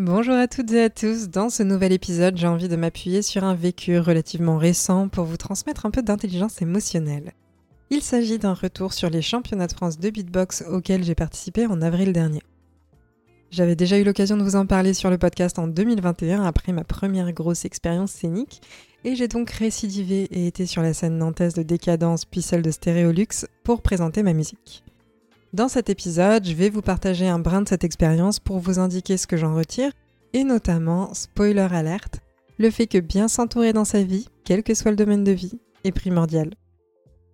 Bonjour à toutes et à tous. Dans ce nouvel épisode, j'ai envie de m'appuyer sur un vécu relativement récent pour vous transmettre un peu d'intelligence émotionnelle. Il s'agit d'un retour sur les championnats de France de beatbox auxquels j'ai participé en avril dernier. J'avais déjà eu l'occasion de vous en parler sur le podcast en 2021 après ma première grosse expérience scénique et j'ai donc récidivé et été sur la scène nantaise de Décadence puis celle de Stéréolux pour présenter ma musique. Dans cet épisode, je vais vous partager un brin de cette expérience pour vous indiquer ce que j'en retire, et notamment, spoiler alerte, le fait que bien s'entourer dans sa vie, quel que soit le domaine de vie, est primordial.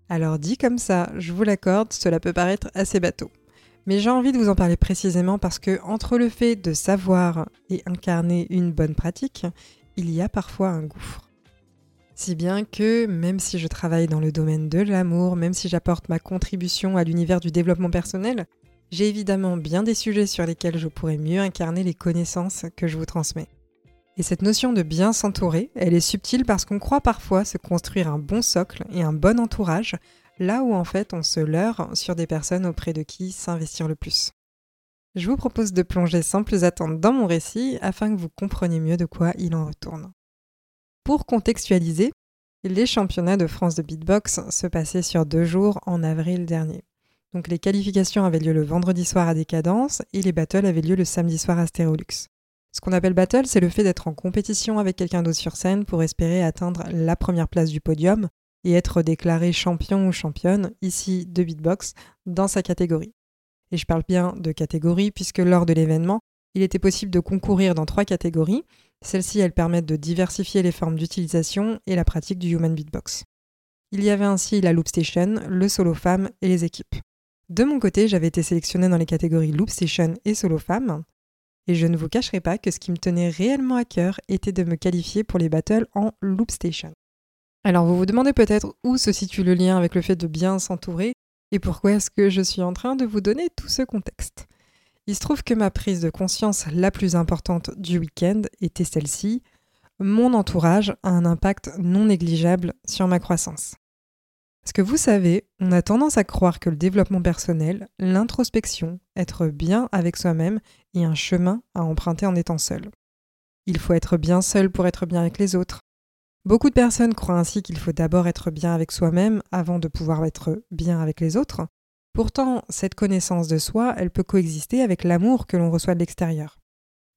Alors dit comme ça, je vous l'accorde, cela peut paraître assez bateau. Mais j'ai envie de vous en parler précisément parce que entre le fait de savoir et incarner une bonne pratique, il y a parfois un gouffre. Si bien que, même si je travaille dans le domaine de l'amour, même si j'apporte ma contribution à l'univers du développement personnel, j'ai évidemment bien des sujets sur lesquels je pourrais mieux incarner les connaissances que je vous transmets. Et cette notion de bien s'entourer, elle est subtile parce qu'on croit parfois se construire un bon socle et un bon entourage, là où en fait on se leurre sur des personnes auprès de qui s'investir le plus. Je vous propose de plonger sans plus attendre dans mon récit afin que vous compreniez mieux de quoi il en retourne. Pour contextualiser, les championnats de France de beatbox se passaient sur deux jours en avril dernier. Donc les qualifications avaient lieu le vendredi soir à Décadence et les battles avaient lieu le samedi soir à Stérolux. Ce qu'on appelle battle, c'est le fait d'être en compétition avec quelqu'un d'autre sur scène pour espérer atteindre la première place du podium et être déclaré champion ou championne, ici de beatbox, dans sa catégorie. Et je parle bien de catégorie puisque lors de l'événement, il était possible de concourir dans trois catégories, celles-ci, elles permettent de diversifier les formes d'utilisation et la pratique du human beatbox. Il y avait ainsi la loop station, le solo femme et les équipes. De mon côté, j'avais été sélectionnée dans les catégories loop station et solo femme, et je ne vous cacherai pas que ce qui me tenait réellement à cœur était de me qualifier pour les battles en loop station. Alors vous vous demandez peut-être où se situe le lien avec le fait de bien s'entourer et pourquoi est-ce que je suis en train de vous donner tout ce contexte. Il se trouve que ma prise de conscience la plus importante du week-end était celle-ci. Mon entourage a un impact non négligeable sur ma croissance. Parce que vous savez, on a tendance à croire que le développement personnel, l'introspection, être bien avec soi-même est un chemin à emprunter en étant seul. Il faut être bien seul pour être bien avec les autres. Beaucoup de personnes croient ainsi qu'il faut d'abord être bien avec soi-même avant de pouvoir être bien avec les autres, Pourtant, cette connaissance de soi, elle peut coexister avec l'amour que l'on reçoit de l'extérieur.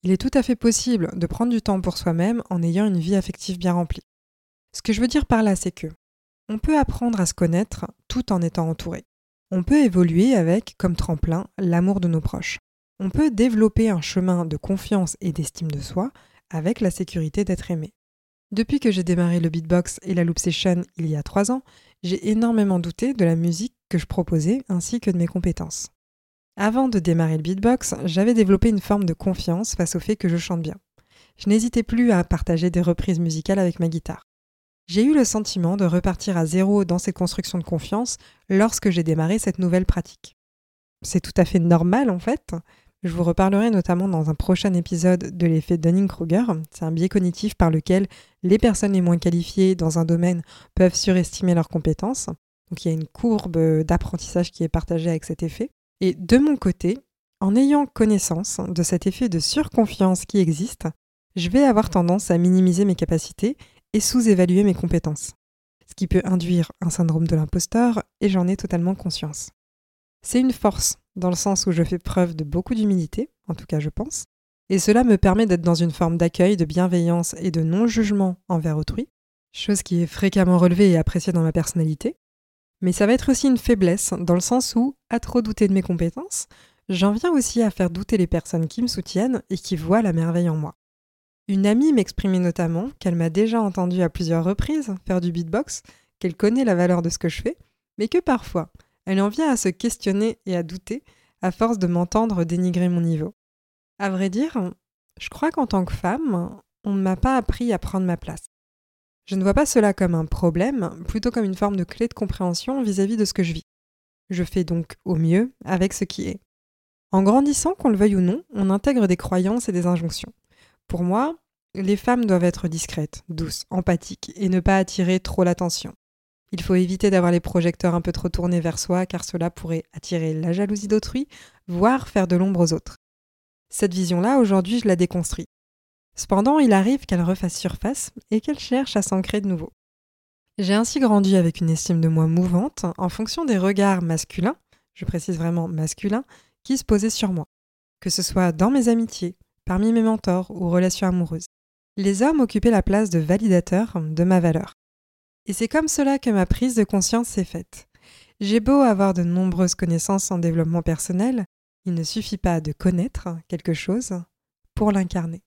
Il est tout à fait possible de prendre du temps pour soi-même en ayant une vie affective bien remplie. Ce que je veux dire par là, c'est que on peut apprendre à se connaître tout en étant entouré. On peut évoluer avec, comme tremplin, l'amour de nos proches. On peut développer un chemin de confiance et d'estime de soi avec la sécurité d'être aimé. Depuis que j'ai démarré le beatbox et la loop session il y a trois ans, j'ai énormément douté de la musique que je proposais ainsi que de mes compétences. Avant de démarrer le beatbox, j'avais développé une forme de confiance face au fait que je chante bien. Je n'hésitais plus à partager des reprises musicales avec ma guitare. J'ai eu le sentiment de repartir à zéro dans ces constructions de confiance lorsque j'ai démarré cette nouvelle pratique. C'est tout à fait normal en fait. Je vous reparlerai notamment dans un prochain épisode de l'effet Dunning-Kruger. C'est un biais cognitif par lequel les personnes les moins qualifiées dans un domaine peuvent surestimer leurs compétences. Donc il y a une courbe d'apprentissage qui est partagée avec cet effet. Et de mon côté, en ayant connaissance de cet effet de surconfiance qui existe, je vais avoir tendance à minimiser mes capacités et sous-évaluer mes compétences. Ce qui peut induire un syndrome de l'imposteur et j'en ai totalement conscience. C'est une force, dans le sens où je fais preuve de beaucoup d'humilité, en tout cas je pense, et cela me permet d'être dans une forme d'accueil, de bienveillance et de non-jugement envers autrui, chose qui est fréquemment relevée et appréciée dans ma personnalité, mais ça va être aussi une faiblesse, dans le sens où, à trop douter de mes compétences, j'en viens aussi à faire douter les personnes qui me soutiennent et qui voient la merveille en moi. Une amie m'exprimait notamment qu'elle m'a déjà entendu à plusieurs reprises faire du beatbox, qu'elle connaît la valeur de ce que je fais, mais que parfois, elle en vient à se questionner et à douter à force de m'entendre dénigrer mon niveau. À vrai dire, je crois qu'en tant que femme, on ne m'a pas appris à prendre ma place. Je ne vois pas cela comme un problème, plutôt comme une forme de clé de compréhension vis-à-vis de ce que je vis. Je fais donc au mieux avec ce qui est. En grandissant, qu'on le veuille ou non, on intègre des croyances et des injonctions. Pour moi, les femmes doivent être discrètes, douces, empathiques et ne pas attirer trop l'attention. Il faut éviter d'avoir les projecteurs un peu trop tournés vers soi car cela pourrait attirer la jalousie d'autrui, voire faire de l'ombre aux autres. Cette vision-là, aujourd'hui, je la déconstruis. Cependant, il arrive qu'elle refasse surface et qu'elle cherche à s'ancrer de nouveau. J'ai ainsi grandi avec une estime de moi mouvante en fonction des regards masculins, je précise vraiment masculins, qui se posaient sur moi, que ce soit dans mes amitiés, parmi mes mentors ou relations amoureuses. Les hommes occupaient la place de validateur de ma valeur. Et c'est comme cela que ma prise de conscience s'est faite. J'ai beau avoir de nombreuses connaissances en développement personnel, il ne suffit pas de connaître quelque chose pour l'incarner.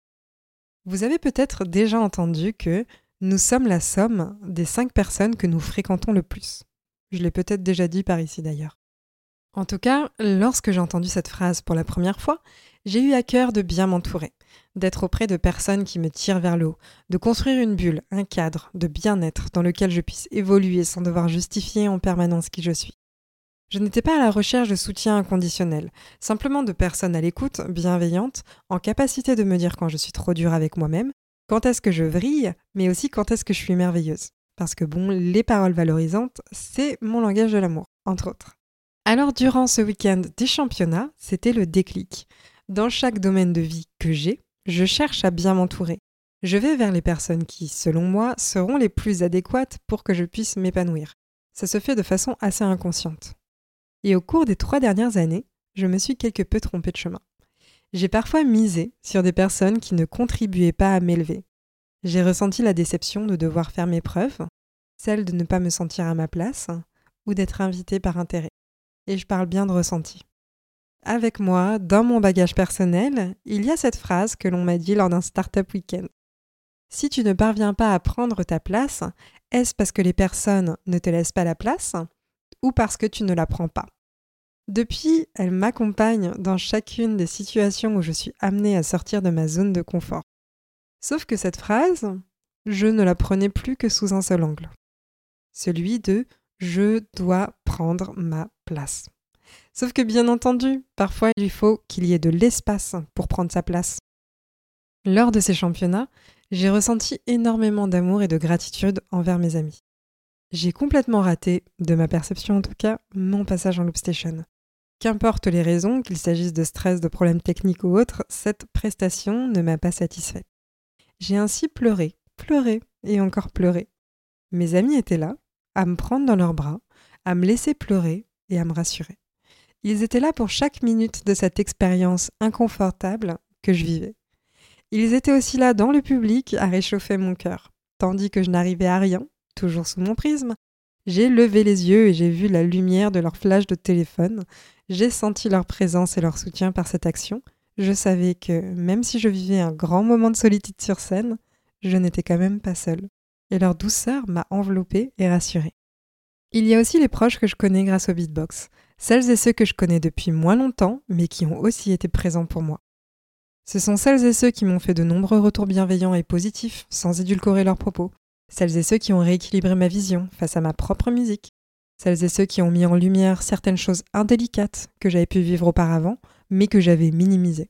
Vous avez peut-être déjà entendu que nous sommes la somme des cinq personnes que nous fréquentons le plus. Je l'ai peut-être déjà dit par ici d'ailleurs. En tout cas, lorsque j'ai entendu cette phrase pour la première fois, j'ai eu à cœur de bien m'entourer, d'être auprès de personnes qui me tirent vers le haut, de construire une bulle, un cadre de bien-être dans lequel je puisse évoluer sans devoir justifier en permanence qui je suis. Je n'étais pas à la recherche de soutien inconditionnel, simplement de personnes à l'écoute, bienveillantes, en capacité de me dire quand je suis trop dure avec moi-même, quand est-ce que je vrille, mais aussi quand est-ce que je suis merveilleuse. Parce que bon, les paroles valorisantes, c'est mon langage de l'amour, entre autres. Alors durant ce week-end des championnats, c'était le déclic. Dans chaque domaine de vie que j'ai, je cherche à bien m'entourer. Je vais vers les personnes qui, selon moi, seront les plus adéquates pour que je puisse m'épanouir. Ça se fait de façon assez inconsciente. Et au cours des trois dernières années, je me suis quelque peu trompée de chemin. J'ai parfois misé sur des personnes qui ne contribuaient pas à m'élever. J'ai ressenti la déception de devoir faire mes preuves, celle de ne pas me sentir à ma place, ou d'être invitée par intérêt. Et je parle bien de ressenti. Avec moi, dans mon bagage personnel, il y a cette phrase que l'on m'a dit lors d'un startup week-end. Si tu ne parviens pas à prendre ta place, est-ce parce que les personnes ne te laissent pas la place? Ou parce que tu ne la prends pas. Depuis, elle m'accompagne dans chacune des situations où je suis amenée à sortir de ma zone de confort. Sauf que cette phrase, je ne la prenais plus que sous un seul angle. Celui de je dois prendre ma place. Sauf que bien entendu, parfois il faut qu'il y ait de l'espace pour prendre sa place. Lors de ces championnats, j'ai ressenti énormément d'amour et de gratitude envers mes amis. J'ai complètement raté, de ma perception en tout cas, mon passage en loopstation. Qu'importe les raisons, qu'il s'agisse de stress, de problèmes techniques ou autres, cette prestation ne m'a pas satisfaite. J'ai ainsi pleuré, pleuré et encore pleuré. Mes amis étaient là, à me prendre dans leurs bras, à me laisser pleurer et à me rassurer. Ils étaient là pour chaque minute de cette expérience inconfortable que je vivais. Ils étaient aussi là dans le public à réchauffer mon cœur, tandis que je n'arrivais à rien toujours sous mon prisme, j'ai levé les yeux et j'ai vu la lumière de leur flash de téléphone. J'ai senti leur présence et leur soutien par cette action. Je savais que, même si je vivais un grand moment de solitude sur scène, je n'étais quand même pas seule. Et leur douceur m'a enveloppée et rassurée. Il y a aussi les proches que je connais grâce au beatbox, celles et ceux que je connais depuis moins longtemps, mais qui ont aussi été présents pour moi. Ce sont celles et ceux qui m'ont fait de nombreux retours bienveillants et positifs, sans édulcorer leurs propos, celles et ceux qui ont rééquilibré ma vision face à ma propre musique, celles et ceux qui ont mis en lumière certaines choses indélicates que j'avais pu vivre auparavant, mais que j'avais minimisées.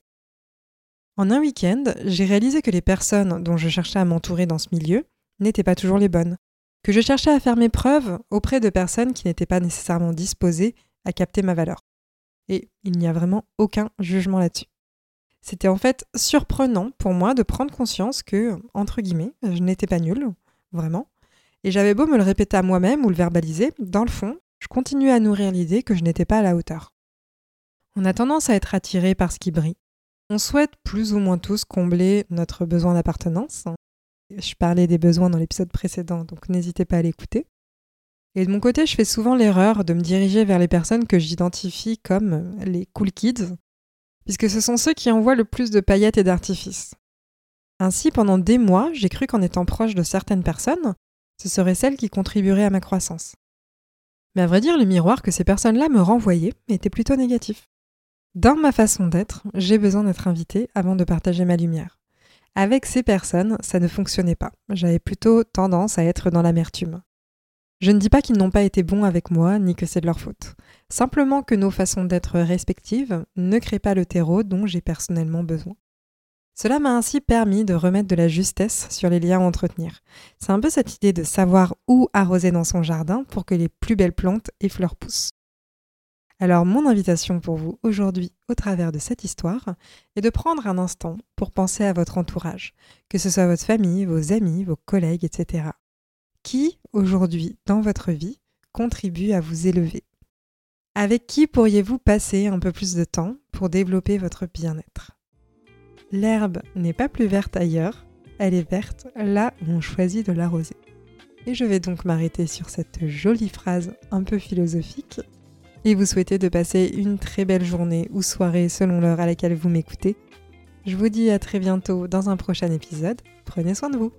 En un week-end, j'ai réalisé que les personnes dont je cherchais à m'entourer dans ce milieu n'étaient pas toujours les bonnes, que je cherchais à faire mes preuves auprès de personnes qui n'étaient pas nécessairement disposées à capter ma valeur. Et il n'y a vraiment aucun jugement là-dessus. C'était en fait surprenant pour moi de prendre conscience que, entre guillemets, je n'étais pas nulle, vraiment. Et j'avais beau me le répéter à moi-même ou le verbaliser, dans le fond, je continuais à nourrir l'idée que je n'étais pas à la hauteur. On a tendance à être attiré par ce qui brille. On souhaite plus ou moins tous combler notre besoin d'appartenance. Je parlais des besoins dans l'épisode précédent, donc n'hésitez pas à l'écouter. Et de mon côté, je fais souvent l'erreur de me diriger vers les personnes que j'identifie comme les cool kids, puisque ce sont ceux qui envoient le plus de paillettes et d'artifices. Ainsi, pendant des mois, j'ai cru qu'en étant proche de certaines personnes, ce seraient celles qui contribueraient à ma croissance. Mais à vrai dire, le miroir que ces personnes-là me renvoyaient était plutôt négatif. Dans ma façon d'être, j'ai besoin d'être invitée avant de partager ma lumière. Avec ces personnes, ça ne fonctionnait pas. J'avais plutôt tendance à être dans l'amertume. Je ne dis pas qu'ils n'ont pas été bons avec moi, ni que c'est de leur faute. Simplement que nos façons d'être respectives ne créent pas le terreau dont j'ai personnellement besoin. Cela m'a ainsi permis de remettre de la justesse sur les liens à entretenir. C'est un peu cette idée de savoir où arroser dans son jardin pour que les plus belles plantes et fleurs poussent. Alors mon invitation pour vous aujourd'hui au travers de cette histoire est de prendre un instant pour penser à votre entourage, que ce soit votre famille, vos amis, vos collègues, etc. Qui, aujourd'hui, dans votre vie, contribue à vous élever? Avec qui pourriez-vous passer un peu plus de temps pour développer votre bien-être? L'herbe n'est pas plus verte ailleurs, elle est verte là où on choisit de l'arroser. Et je vais donc m'arrêter sur cette jolie phrase un peu philosophique et vous souhaiter de passer une très belle journée ou soirée selon l'heure à laquelle vous m'écoutez. Je vous dis à très bientôt dans un prochain épisode. Prenez soin de vous.